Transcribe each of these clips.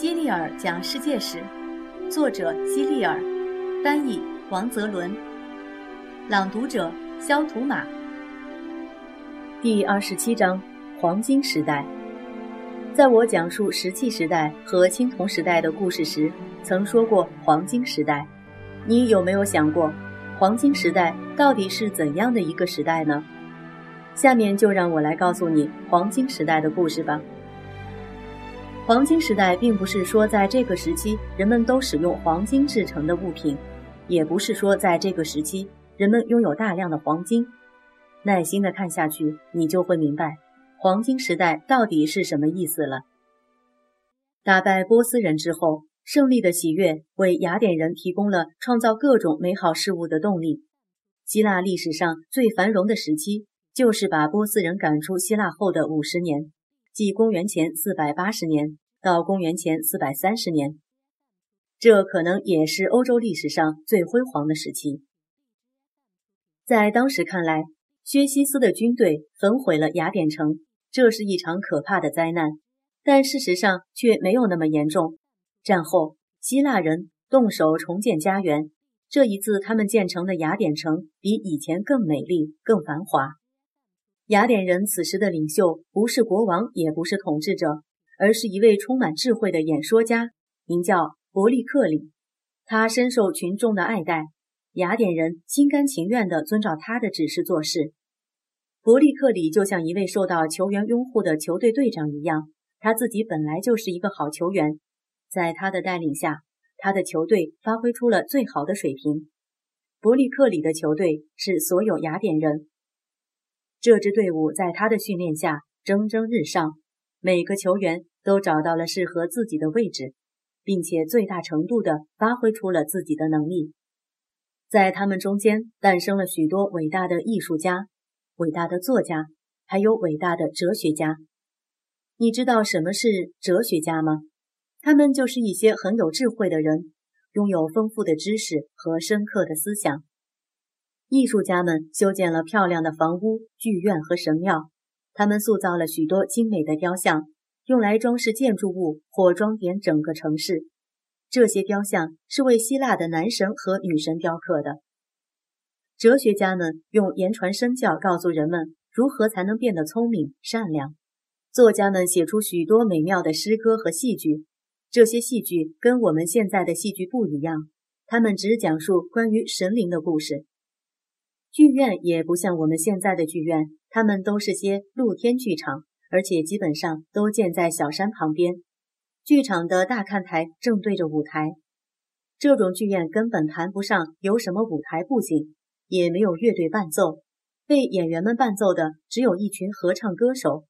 希利尔讲世界史，作者希利尔，翻译王泽伦，朗读者肖图马。第二十七章：黄金时代。在我讲述石器时代和青铜时代的故事时，曾说过黄金时代。你有没有想过，黄金时代到底是怎样的一个时代呢？下面就让我来告诉你黄金时代的故事吧。黄金时代并不是说在这个时期人们都使用黄金制成的物品，也不是说在这个时期人们拥有大量的黄金。耐心的看下去，你就会明白黄金时代到底是什么意思了。打败波斯人之后，胜利的喜悦为雅典人提供了创造各种美好事物的动力。希腊历史上最繁荣的时期，就是把波斯人赶出希腊后的五十年。即公元前四百八十年到公元前四百三十年，这可能也是欧洲历史上最辉煌的时期。在当时看来，薛西斯的军队焚毁了雅典城，这是一场可怕的灾难。但事实上却没有那么严重。战后，希腊人动手重建家园，这一次他们建成的雅典城比以前更美丽、更繁华。雅典人此时的领袖不是国王，也不是统治者，而是一位充满智慧的演说家，名叫伯利克里。他深受群众的爱戴，雅典人心甘情愿地遵照他的指示做事。伯利克里就像一位受到球员拥护的球队队长一样，他自己本来就是一个好球员，在他的带领下，他的球队发挥出了最好的水平。伯利克里的球队是所有雅典人。这支队伍在他的训练下蒸蒸日上，每个球员都找到了适合自己的位置，并且最大程度地发挥出了自己的能力。在他们中间诞生了许多伟大的艺术家、伟大的作家，还有伟大的哲学家。你知道什么是哲学家吗？他们就是一些很有智慧的人，拥有丰富的知识和深刻的思想。艺术家们修建了漂亮的房屋、剧院和神庙，他们塑造了许多精美的雕像，用来装饰建筑物或装点整个城市。这些雕像是为希腊的男神和女神雕刻的。哲学家们用言传身教告诉人们如何才能变得聪明、善良。作家们写出许多美妙的诗歌和戏剧，这些戏剧跟我们现在的戏剧不一样，他们只讲述关于神灵的故事。剧院也不像我们现在的剧院，他们都是些露天剧场，而且基本上都建在小山旁边。剧场的大看台正对着舞台。这种剧院根本谈不上有什么舞台布景，也没有乐队伴奏，被演员们伴奏的只有一群合唱歌手。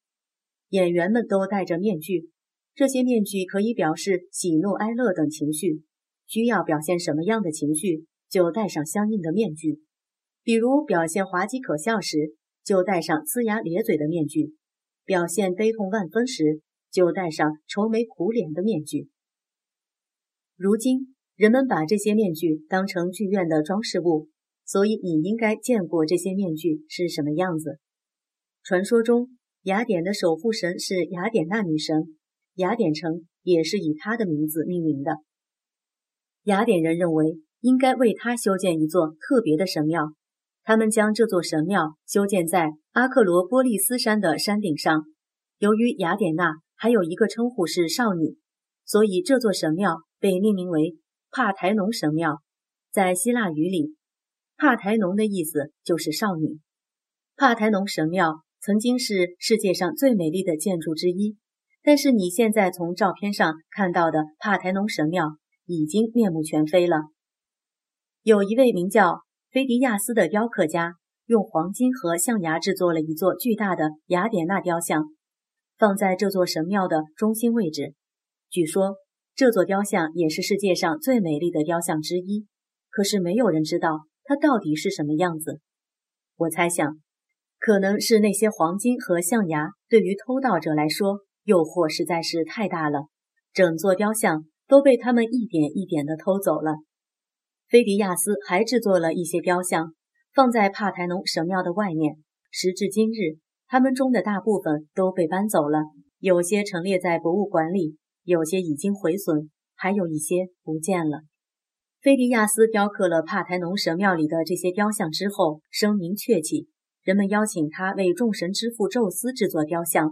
演员们都戴着面具，这些面具可以表示喜怒哀乐等情绪。需要表现什么样的情绪，就戴上相应的面具。比如表现滑稽可笑时，就戴上呲牙咧嘴的面具；表现悲痛万分时，就戴上愁眉苦脸的面具。如今，人们把这些面具当成剧院的装饰物，所以你应该见过这些面具是什么样子。传说中，雅典的守护神是雅典娜女神，雅典城也是以她的名字命名的。雅典人认为应该为她修建一座特别的神庙。他们将这座神庙修建在阿克罗波利斯山的山顶上。由于雅典娜还有一个称呼是少女，所以这座神庙被命名为帕台农神庙。在希腊语里，帕台农的意思就是少女。帕台农神庙曾经是世界上最美丽的建筑之一，但是你现在从照片上看到的帕台农神庙已经面目全非了。有一位名叫。菲迪亚斯的雕刻家用黄金和象牙制作了一座巨大的雅典娜雕像，放在这座神庙的中心位置。据说这座雕像也是世界上最美丽的雕像之一，可是没有人知道它到底是什么样子。我猜想，可能是那些黄金和象牙对于偷盗者来说诱惑实在是太大了，整座雕像都被他们一点一点地偷走了。菲迪亚斯还制作了一些雕像，放在帕台农神庙的外面。时至今日，他们中的大部分都被搬走了，有些陈列在博物馆里，有些已经毁损，还有一些不见了。菲迪亚斯雕刻了帕台农神庙里的这些雕像之后，声名鹊起。人们邀请他为众神之父宙斯制作雕像。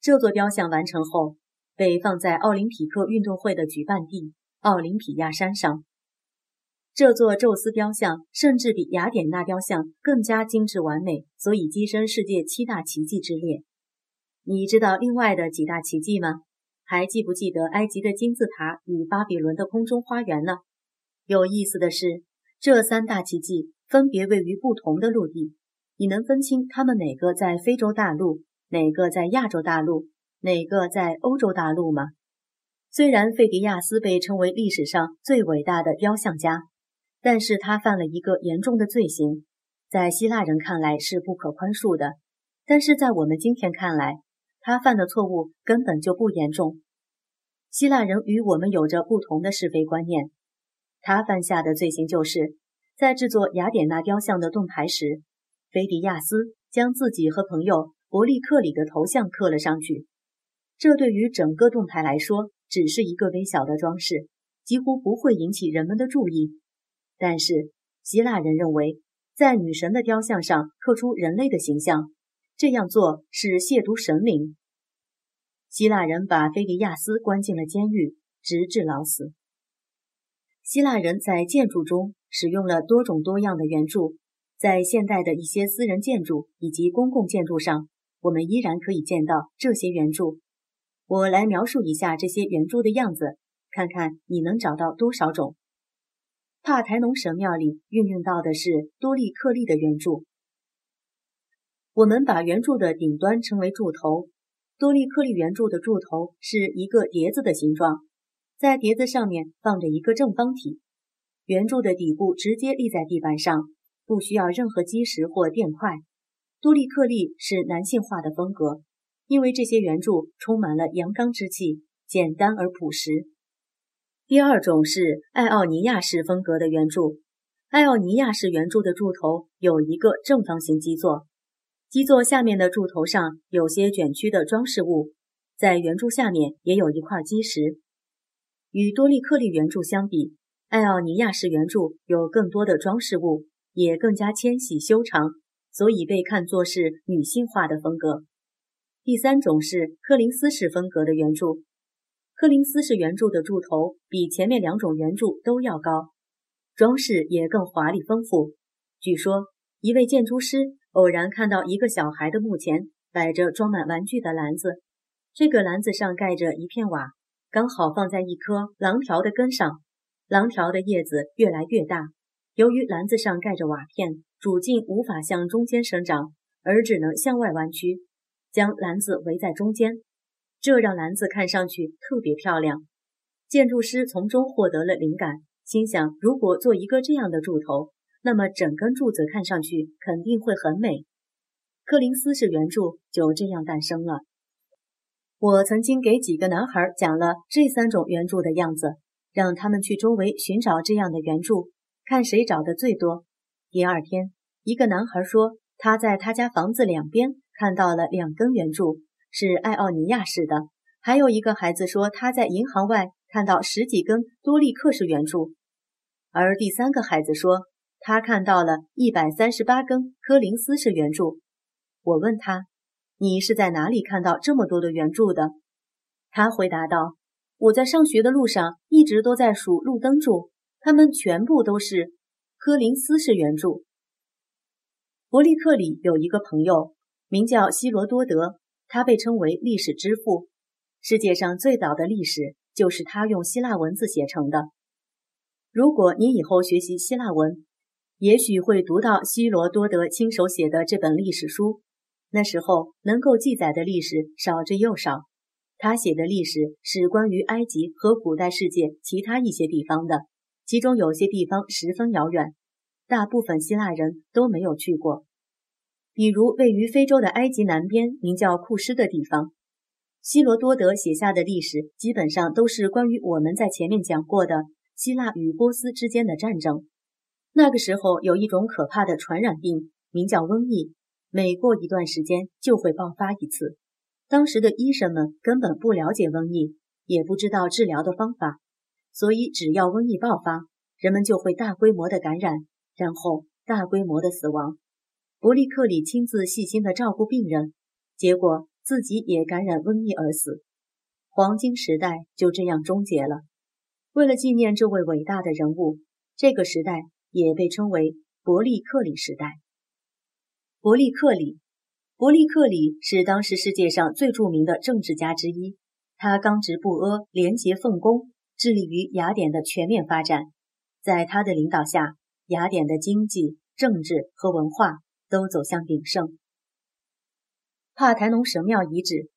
这座雕像完成后，被放在奥林匹克运动会的举办地奥林匹亚山上。这座宙斯雕像甚至比雅典娜雕像更加精致完美，所以跻身世界七大奇迹之列。你知道另外的几大奇迹吗？还记不记得埃及的金字塔与巴比伦的空中花园呢？有意思的是，这三大奇迹分别位于不同的陆地。你能分清它们哪个在非洲大陆，哪个在亚洲大陆，哪个在欧洲大陆吗？虽然费迪亚斯被称为历史上最伟大的雕像家，但是他犯了一个严重的罪行，在希腊人看来是不可宽恕的，但是在我们今天看来，他犯的错误根本就不严重。希腊人与我们有着不同的是非观念，他犯下的罪行就是在制作雅典娜雕像的盾牌时。菲迪亚斯将自己和朋友伯利克里的头像刻了上去，这对于整个盾牌来说只是一个微小的装饰，几乎不会引起人们的注意。但是希腊人认为，在女神的雕像上刻出人类的形象，这样做是亵渎神灵。希腊人把菲迪亚斯关进了监狱，直至老死。希腊人在建筑中使用了多种多样的圆柱。在现代的一些私人建筑以及公共建筑上，我们依然可以见到这些圆柱。我来描述一下这些圆柱的样子，看看你能找到多少种。帕台农神庙里运用到的是多利克利的圆柱。我们把圆柱的顶端称为柱头。多利克利圆柱的柱头是一个碟子的形状，在碟子上面放着一个正方体，圆柱的底部直接立在地板上。不需要任何基石或垫块，多利克利是男性化的风格，因为这些圆柱充满了阳刚之气，简单而朴实。第二种是爱奥尼亚式风格的圆柱，爱奥尼亚式圆柱的柱头有一个正方形基座，基座下面的柱头上有些卷曲的装饰物，在圆柱下面也有一块基石。与多利克利圆柱相比，爱奥尼亚式圆柱有更多的装饰物。也更加纤细修长，所以被看作是女性化的风格。第三种是柯林斯式风格的圆柱，柯林斯式圆柱的柱头比前面两种圆柱都要高，装饰也更华丽丰富。据说一位建筑师偶然看到一个小孩的墓前摆着装满玩具的篮子，这个篮子上盖着一片瓦，刚好放在一棵廊条的根上，廊条的叶子越来越大。由于篮子上盖着瓦片，主茎无法向中间生长，而只能向外弯曲，将篮子围在中间，这让篮子看上去特别漂亮。建筑师从中获得了灵感，心想：如果做一个这样的柱头，那么整根柱子看上去肯定会很美。柯林斯式圆柱就这样诞生了。我曾经给几个男孩讲了这三种圆柱的样子，让他们去周围寻找这样的圆柱。看谁找的最多。第二天，一个男孩说他在他家房子两边看到了两根圆柱，是爱奥尼亚式的。还有一个孩子说他在银行外看到十几根多利克式圆柱，而第三个孩子说他看到了一百三十八根柯林斯式圆柱。我问他：“你是在哪里看到这么多的圆柱的？”他回答道：“我在上学的路上一直都在数路灯柱。”它们全部都是柯林斯式圆柱。伯利克里有一个朋友名叫希罗多德，他被称为历史之父。世界上最早的历史就是他用希腊文字写成的。如果你以后学习希腊文，也许会读到希罗多德亲手写的这本历史书。那时候能够记载的历史少之又少。他写的历史是关于埃及和古代世界其他一些地方的。其中有些地方十分遥远，大部分希腊人都没有去过。比如位于非洲的埃及南边，名叫库斯的地方。希罗多德写下的历史基本上都是关于我们在前面讲过的希腊与波斯之间的战争。那个时候有一种可怕的传染病，名叫瘟疫，每过一段时间就会爆发一次。当时的医生们根本不了解瘟疫，也不知道治疗的方法，所以只要瘟疫爆发，人们就会大规模的感染，然后大规模的死亡。伯利克里亲自细心的照顾病人，结果自己也感染瘟疫而死。黄金时代就这样终结了。为了纪念这位伟大的人物，这个时代也被称为伯利克里时代。伯利克里，伯利克里是当时世界上最著名的政治家之一。他刚直不阿，廉洁奉公，致力于雅典的全面发展。在他的领导下，雅典的经济、政治和文化都走向鼎盛。帕台农神庙遗址，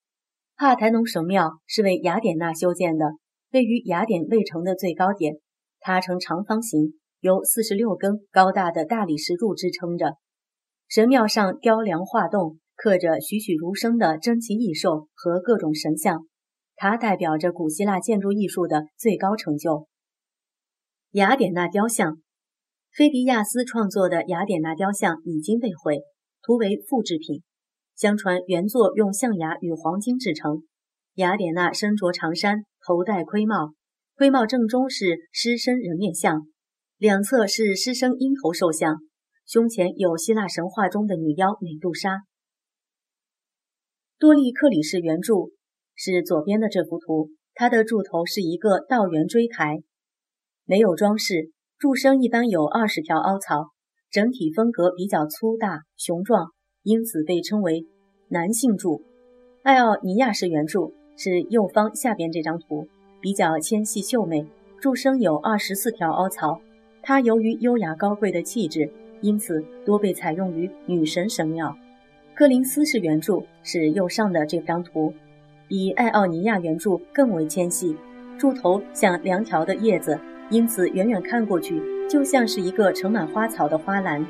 帕台农神庙是为雅典娜修建的，位于雅典卫城的最高点。它呈长方形，由四十六根高大的大理石柱支撑着。神庙上雕梁画栋，刻着栩栩如生的珍奇异兽和各种神像。它代表着古希腊建筑艺术的最高成就。雅典娜雕像，菲迪亚斯创作的雅典娜雕像已经被毁，图为复制品。相传原作用象牙与黄金制成。雅典娜身着长衫，头戴盔帽，盔帽正中是狮身人面像，两侧是狮身鹰头兽像，胸前有希腊神话中的女妖美杜莎。多利克里式圆柱。是左边的这幅图，它的柱头是一个倒圆锥台，没有装饰，柱身一般有二十条凹槽，整体风格比较粗大雄壮，因此被称为男性柱。爱奥尼亚式圆柱是右方下边这张图，比较纤细秀美，柱身有二十四条凹槽，它由于优雅高贵的气质，因此多被采用于女神神庙。柯林斯式圆柱是右上的这张图。比爱奥尼亚圆柱更为纤细，柱头像两条的叶子，因此远远看过去就像是一个盛满花草的花篮。